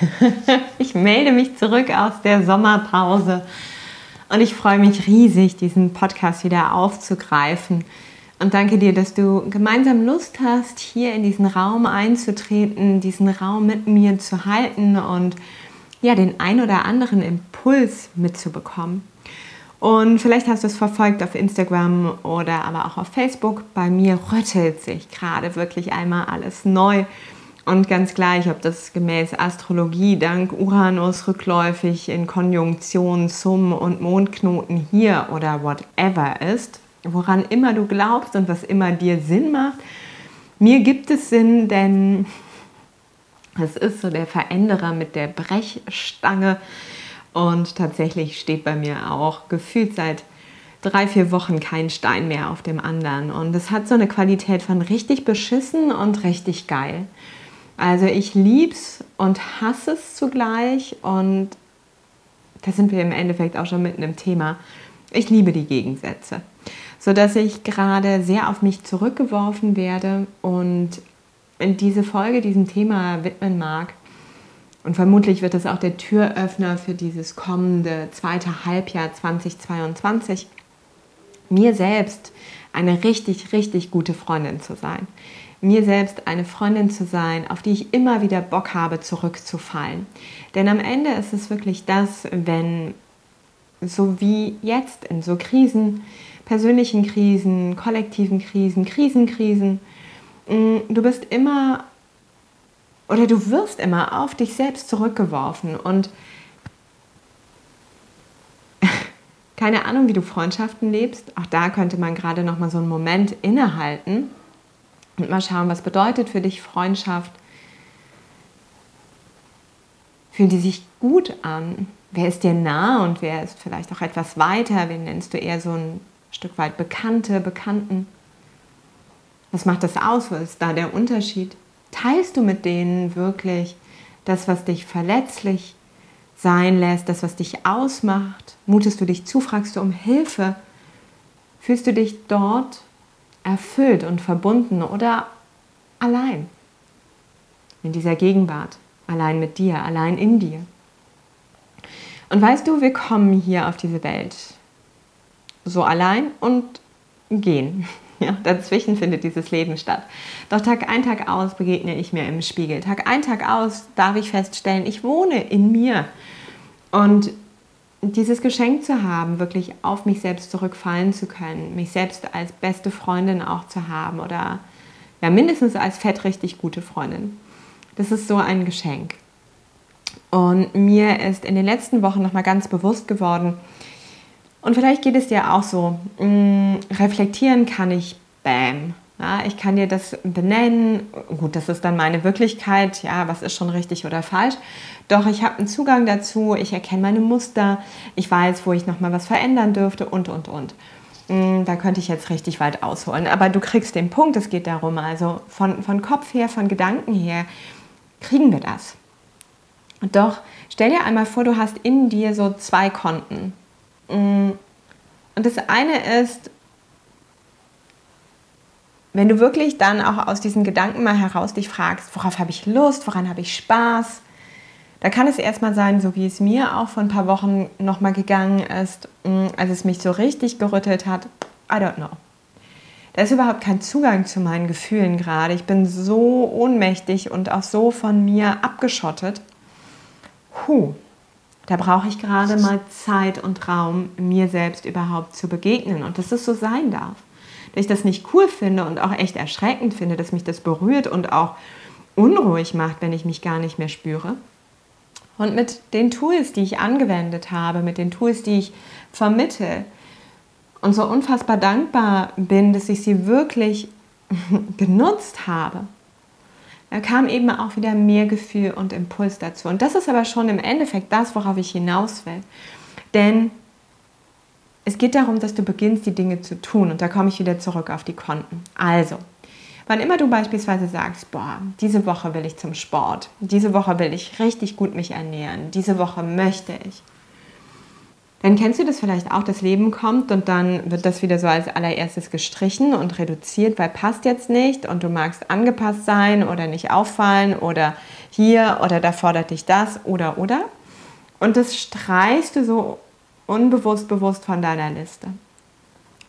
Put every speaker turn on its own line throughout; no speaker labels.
ich melde mich zurück aus der Sommerpause und ich freue mich riesig, diesen Podcast wieder aufzugreifen. Und danke dir, dass du gemeinsam Lust hast, hier in diesen Raum einzutreten, diesen Raum mit mir zu halten und ja, den ein oder anderen Impuls mitzubekommen. Und vielleicht hast du es verfolgt auf Instagram oder aber auch auf Facebook. Bei mir rüttelt sich gerade wirklich einmal alles neu. Und ganz gleich, ob das gemäß Astrologie dank Uranus rückläufig in Konjunktion zum und Mondknoten hier oder whatever ist, woran immer du glaubst und was immer dir Sinn macht. Mir gibt es Sinn, denn es ist so der Veränderer mit der Brechstange und tatsächlich steht bei mir auch gefühlt seit drei, vier Wochen kein Stein mehr auf dem anderen. Und es hat so eine Qualität von richtig beschissen und richtig geil. Also ich lieb's und hasse es zugleich und da sind wir im Endeffekt auch schon mitten im Thema. Ich liebe die Gegensätze, sodass ich gerade sehr auf mich zurückgeworfen werde und in diese Folge diesem Thema widmen mag. Und vermutlich wird es auch der Türöffner für dieses kommende zweite Halbjahr 2022, mir selbst eine richtig, richtig gute Freundin zu sein mir selbst eine Freundin zu sein, auf die ich immer wieder Bock habe, zurückzufallen. Denn am Ende ist es wirklich das, wenn so wie jetzt in so Krisen, persönlichen Krisen, kollektiven Krisen, Krisenkrisen, mm, du bist immer oder du wirst immer auf dich selbst zurückgeworfen und keine Ahnung, wie du Freundschaften lebst. Auch da könnte man gerade noch mal so einen Moment innehalten und mal schauen, was bedeutet für dich Freundschaft? Fühlen die sich gut an? Wer ist dir nah und wer ist vielleicht auch etwas weiter? Wen nennst du eher so ein Stück weit Bekannte, Bekannten? Was macht das aus? Was ist da der Unterschied? Teilst du mit denen wirklich das, was dich verletzlich sein lässt, das, was dich ausmacht? Mutest du dich zu? Fragst du um Hilfe? Fühlst du dich dort erfüllt und verbunden oder allein in dieser Gegenwart, allein mit dir, allein in dir. Und weißt du, wir kommen hier auf diese Welt so allein und gehen. Ja, dazwischen findet dieses Leben statt. Doch Tag ein, Tag aus begegne ich mir im Spiegel. Tag ein, Tag aus darf ich feststellen, ich wohne in mir. Und dieses Geschenk zu haben, wirklich auf mich selbst zurückfallen zu können, mich selbst als beste Freundin auch zu haben oder ja mindestens als fett richtig gute Freundin. Das ist so ein Geschenk. Und mir ist in den letzten Wochen nochmal ganz bewusst geworden, und vielleicht geht es dir auch so, mh, mm, reflektieren kann ich, bam, ja, ich kann dir das benennen. Gut, das ist dann meine Wirklichkeit. Ja, was ist schon richtig oder falsch? Doch ich habe einen Zugang dazu. Ich erkenne meine Muster. Ich weiß, wo ich noch mal was verändern dürfte und und und. Mm, da könnte ich jetzt richtig weit ausholen. Aber du kriegst den Punkt. Es geht darum, also von, von Kopf her, von Gedanken her, kriegen wir das. Doch stell dir einmal vor, du hast in dir so zwei Konten. Mm, und das eine ist wenn du wirklich dann auch aus diesen Gedanken mal heraus dich fragst, worauf habe ich Lust, woran habe ich Spaß, da kann es erstmal sein, so wie es mir auch vor ein paar Wochen nochmal gegangen ist, mm, als es mich so richtig gerüttelt hat, I don't know. Da ist überhaupt kein Zugang zu meinen Gefühlen gerade. Ich bin so ohnmächtig und auch so von mir abgeschottet. Puh, da brauche ich gerade mal Zeit und Raum, mir selbst überhaupt zu begegnen und dass es so sein darf dass ich das nicht cool finde und auch echt erschreckend finde, dass mich das berührt und auch unruhig macht, wenn ich mich gar nicht mehr spüre. Und mit den Tools, die ich angewendet habe, mit den Tools, die ich vermittle und so unfassbar dankbar bin, dass ich sie wirklich genutzt habe, Da kam eben auch wieder mehr Gefühl und Impuls dazu. Und das ist aber schon im Endeffekt das, worauf ich hinaus will. Denn es geht darum, dass du beginnst, die Dinge zu tun. Und da komme ich wieder zurück auf die Konten. Also, wann immer du beispielsweise sagst, boah, diese Woche will ich zum Sport, diese Woche will ich richtig gut mich ernähren, diese Woche möchte ich, dann kennst du das vielleicht auch, das Leben kommt und dann wird das wieder so als allererstes gestrichen und reduziert, weil passt jetzt nicht und du magst angepasst sein oder nicht auffallen oder hier oder da fordert dich das oder oder. Und das streichst du so unbewusst bewusst von deiner Liste.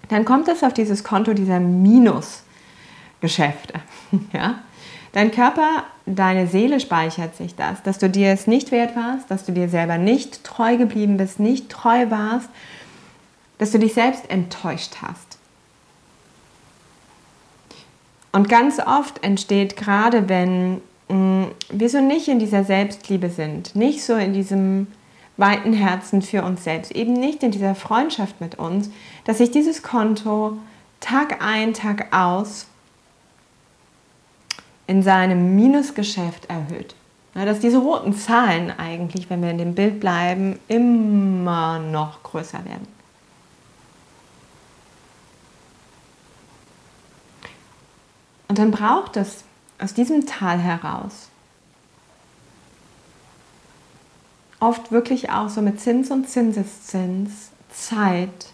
Dann kommt es auf dieses Konto dieser Minusgeschäfte. ja? Dein Körper, deine Seele speichert sich das, dass du dir es nicht wert warst, dass du dir selber nicht treu geblieben bist, nicht treu warst, dass du dich selbst enttäuscht hast. Und ganz oft entsteht gerade, wenn mh, mm, wir so nicht in dieser Selbstliebe sind, nicht so in diesem weiten Herzen für uns selbst, eben nicht in dieser Freundschaft mit uns, dass sich dieses Konto Tag ein, Tag aus in seinem Minusgeschäft erhöht. Dass diese roten Zahlen eigentlich, wenn wir in dem Bild bleiben, immer noch größer werden. Und dann braucht es aus diesem Tal heraus oft wirklich auch so mit Zins und Zinseszins Zeit,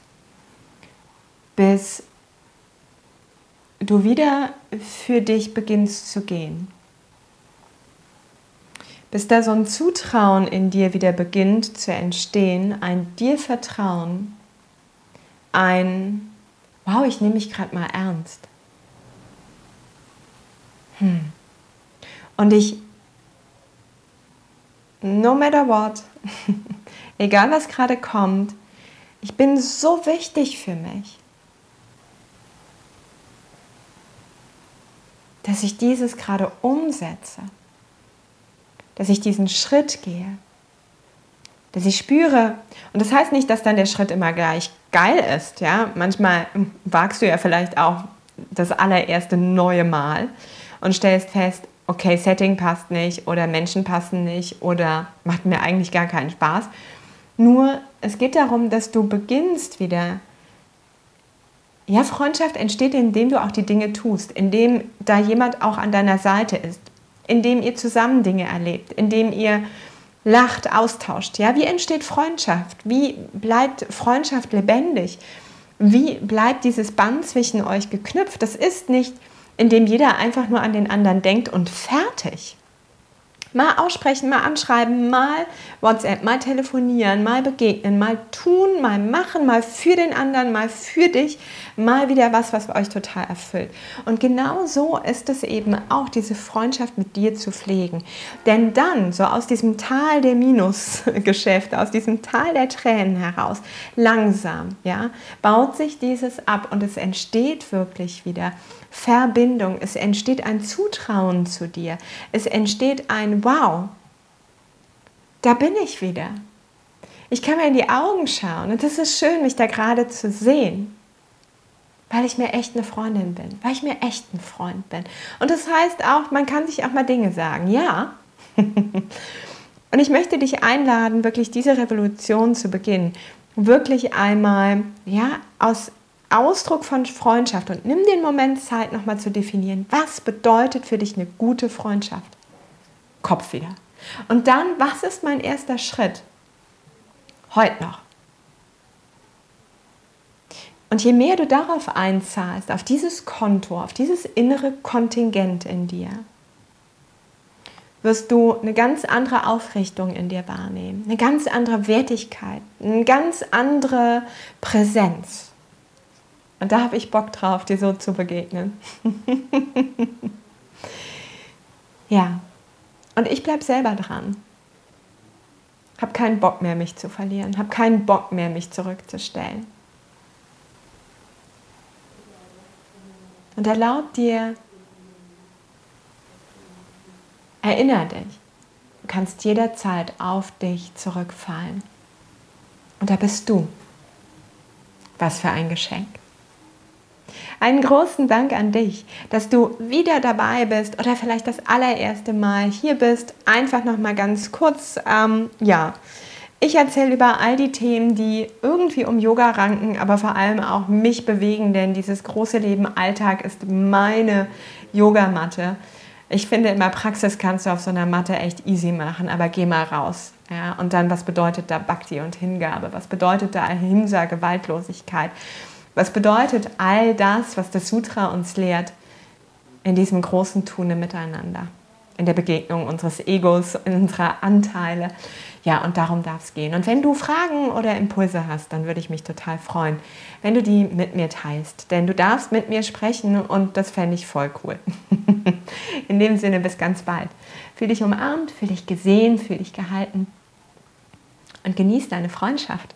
bis du wieder für dich beginnst zu gehen. Bis da so ein Zutrauen in dir wieder beginnt zu entstehen, ein dir Vertrauen, ein Wow, ich nehme mich gerade mal ernst. Hm. Und ich, no matter what, egal was gerade kommt, ich bin so wichtig für mich. dass ich dieses gerade umsetze, dass ich diesen Schritt gehe, dass ich spüre. Und das heißt nicht, dass dann der Schritt immer gleich geil ist. Ja? Manchmal wagst du ja vielleicht auch das allererste neue Mal und stellst fest, okay, Setting passt nicht oder Menschen passen nicht oder macht mir eigentlich gar keinen Spaß. Nur es geht darum, dass du beginnst wieder ja, Freundschaft entsteht, indem du auch die Dinge tust, indem da jemand auch an deiner Seite ist, indem ihr zusammen Dinge erlebt, indem ihr lacht, austauscht. Ja, wie entsteht Freundschaft? Wie bleibt Freundschaft lebendig? Wie bleibt dieses Band zwischen euch geknüpft? Das ist nicht, indem jeder einfach nur an den anderen denkt und fertig. Mal aussprechen, mal anschreiben, mal WhatsApp, mal telefonieren, mal begegnen, mal tun, mal machen, mal für den anderen, mal für dich, mal wieder was, was euch total erfüllt. Und genau so ist es eben auch, diese Freundschaft mit dir zu pflegen. Denn dann, so aus diesem Tal der Minusgeschäfte, aus diesem Tal der Tränen heraus, langsam, ja, baut sich dieses ab und es entsteht wirklich wieder Verbindung, es entsteht ein Zutrauen zu dir, es entsteht ein Wow, da bin ich wieder. Ich kann mir in die Augen schauen und es ist schön, mich da gerade zu sehen, weil ich mir echt eine Freundin bin, weil ich mir echt ein Freund bin. Und das heißt auch, man kann sich auch mal Dinge sagen, ja. und ich möchte dich einladen, wirklich diese Revolution zu beginnen, wirklich einmal ja aus Ausdruck von Freundschaft und nimm den Moment Zeit, nochmal zu definieren, was bedeutet für dich eine gute Freundschaft? Kopf wieder. Und dann, was ist mein erster Schritt? Heute noch. Und je mehr du darauf einzahlst, auf dieses Konto, auf dieses innere Kontingent in dir, wirst du eine ganz andere Aufrichtung in dir wahrnehmen, eine ganz andere Wertigkeit, eine ganz andere Präsenz. Und da habe ich Bock drauf, dir so zu begegnen. ja, und ich bleibe selber dran. Hab keinen Bock mehr, mich zu verlieren. Hab keinen Bock mehr, mich zurückzustellen. Und erlaub dir, erinnere dich, du kannst jederzeit auf dich zurückfallen. Und da bist du. Was für ein Geschenk. Einen großen Dank an dich, dass du wieder dabei bist oder vielleicht das allererste Mal hier bist. Einfach noch mal ganz kurz, ähm, ja. Ich erzähle über all die Themen, die irgendwie um Yoga ranken, aber vor allem auch mich bewegen, denn dieses große Leben Alltag ist meine Yogamatte. Ich finde, immer Praxis kannst du auf so einer Matte echt easy machen, aber geh mal raus. Ja? Und dann, was bedeutet da Bhakti und Hingabe? Was bedeutet da Ahimsa, Gewaltlosigkeit? Was bedeutet all das, was das Sutra uns lehrt, in diesem großen Tune miteinander? In der Begegnung unseres Egos, unserer Anteile. Ja, und darum darf es gehen. Und wenn du Fragen oder Impulse hast, dann würde ich mich total freuen, wenn du die mit mir teilst. Denn du darfst mit mir sprechen und das fände ich voll cool. In dem Sinne, bis ganz bald. Fühl dich umarmt, fühl dich gesehen, fühl dich gehalten und genieß deine Freundschaft.